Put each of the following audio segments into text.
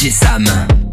DJ Sam.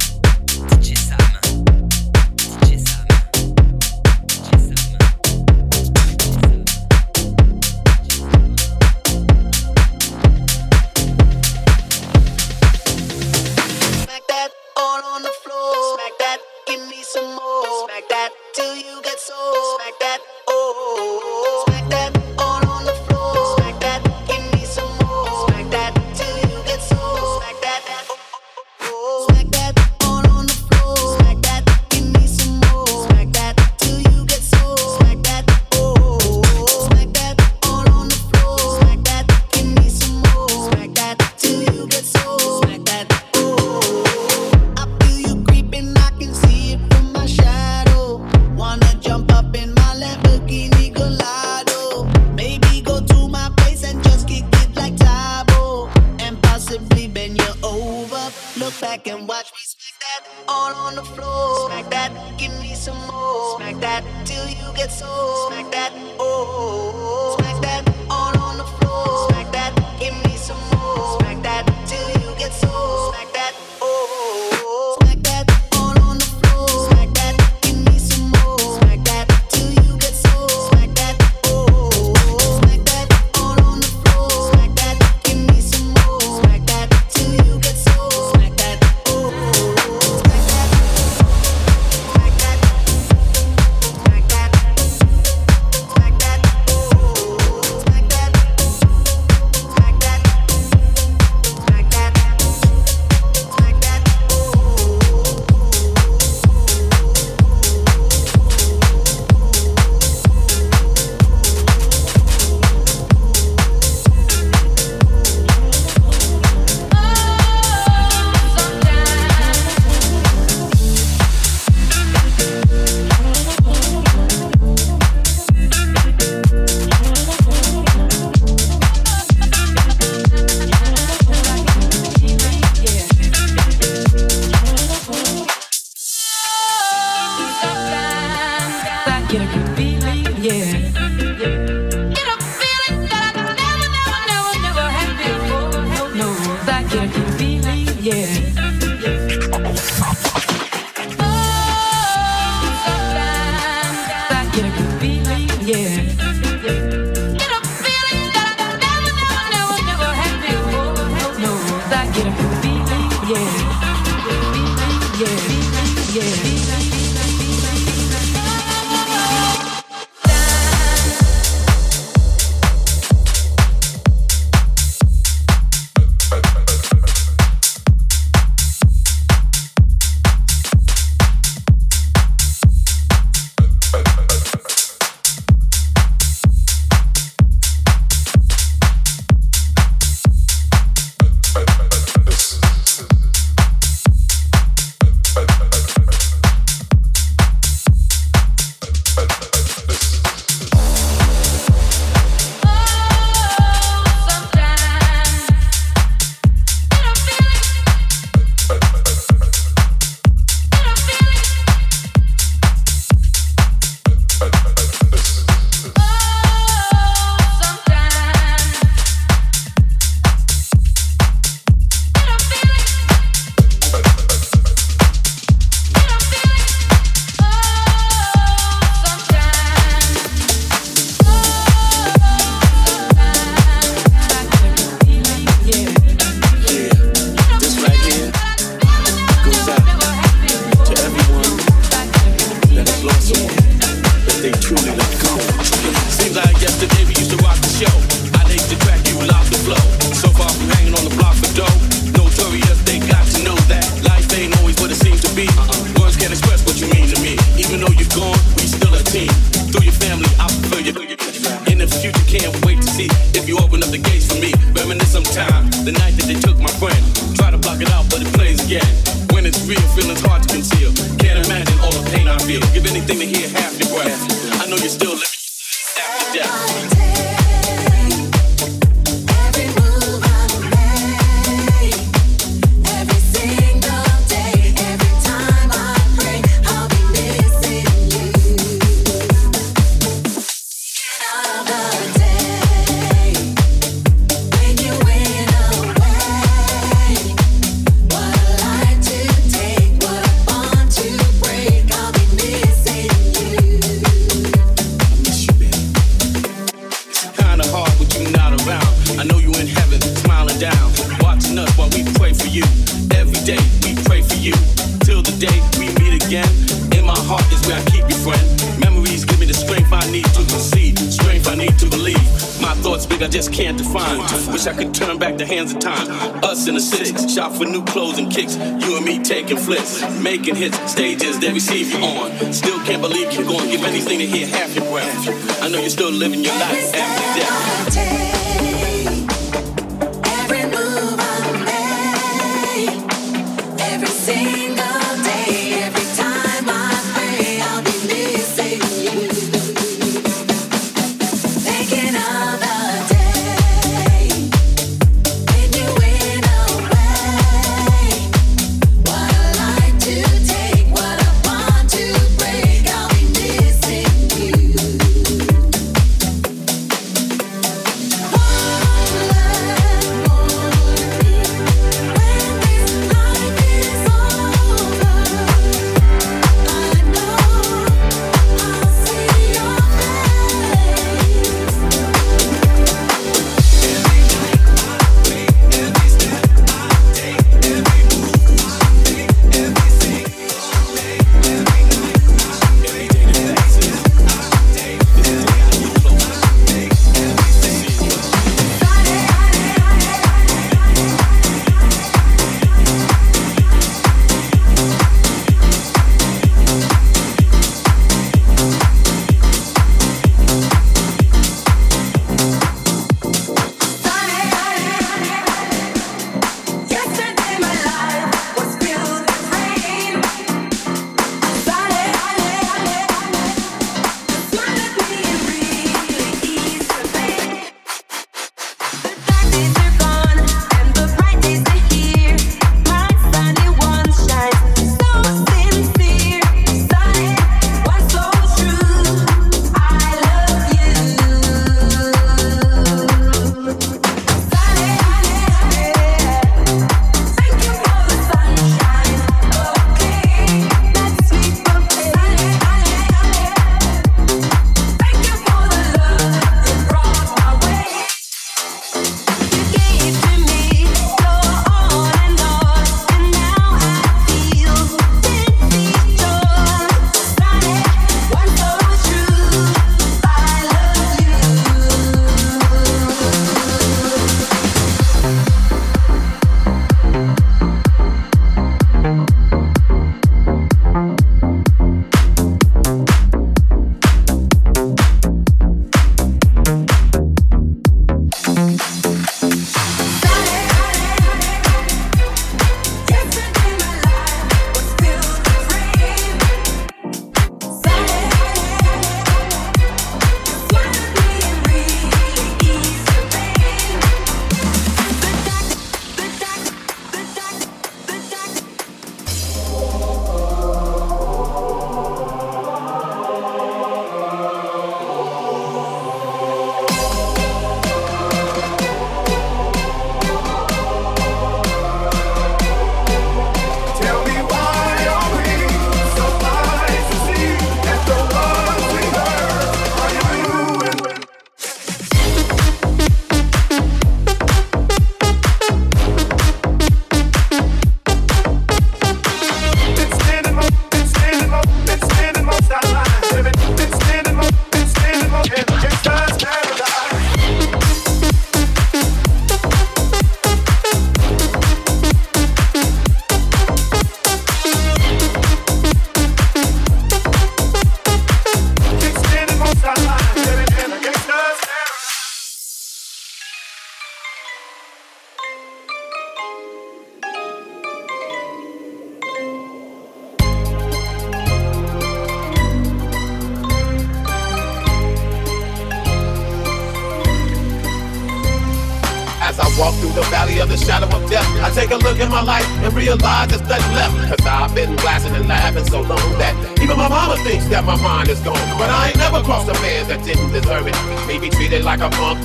I just can't define. Wish I could turn back the hands of time. Us in the six, shop for new clothes and kicks. You and me taking flips, making hits, stages they receive you on. Still can't believe you're going to give anything to hear half your breath. I know you're still living your life after death.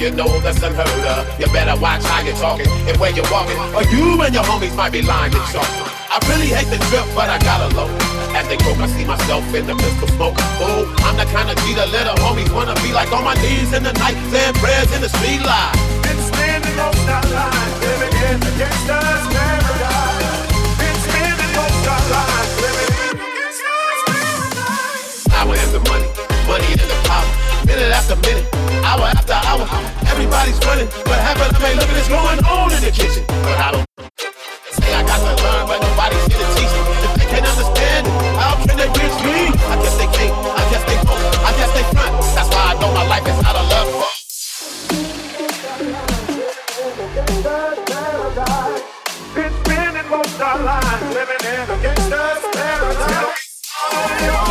you know that's unheard of. You better watch how you're talking and where you're walking, or you and your homies might be lying and talking. I really hate the trip, but I gotta low. As they croak, I see myself in the pistol smoke. Oh, I'm the kind of G that little homies wanna be like on my knees in the night, saying prayers in the street light. Been standing on that line, living in the gangsta's paradise. Been standing on that line, living in the gangsta's paradise. Hour and the money, money in the power, minute after minute everybody's running, but half of them ain't looking what's going on in the kitchen. But I don't say I got to learn, but nobody's here to teach me. If they can't understand how can they reach me? I guess they can't, I guess they won't, I guess they front. That's why I know my life is out of love. Been spending most our lives living in a gangster's paradise.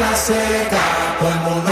la seca, todo el mundo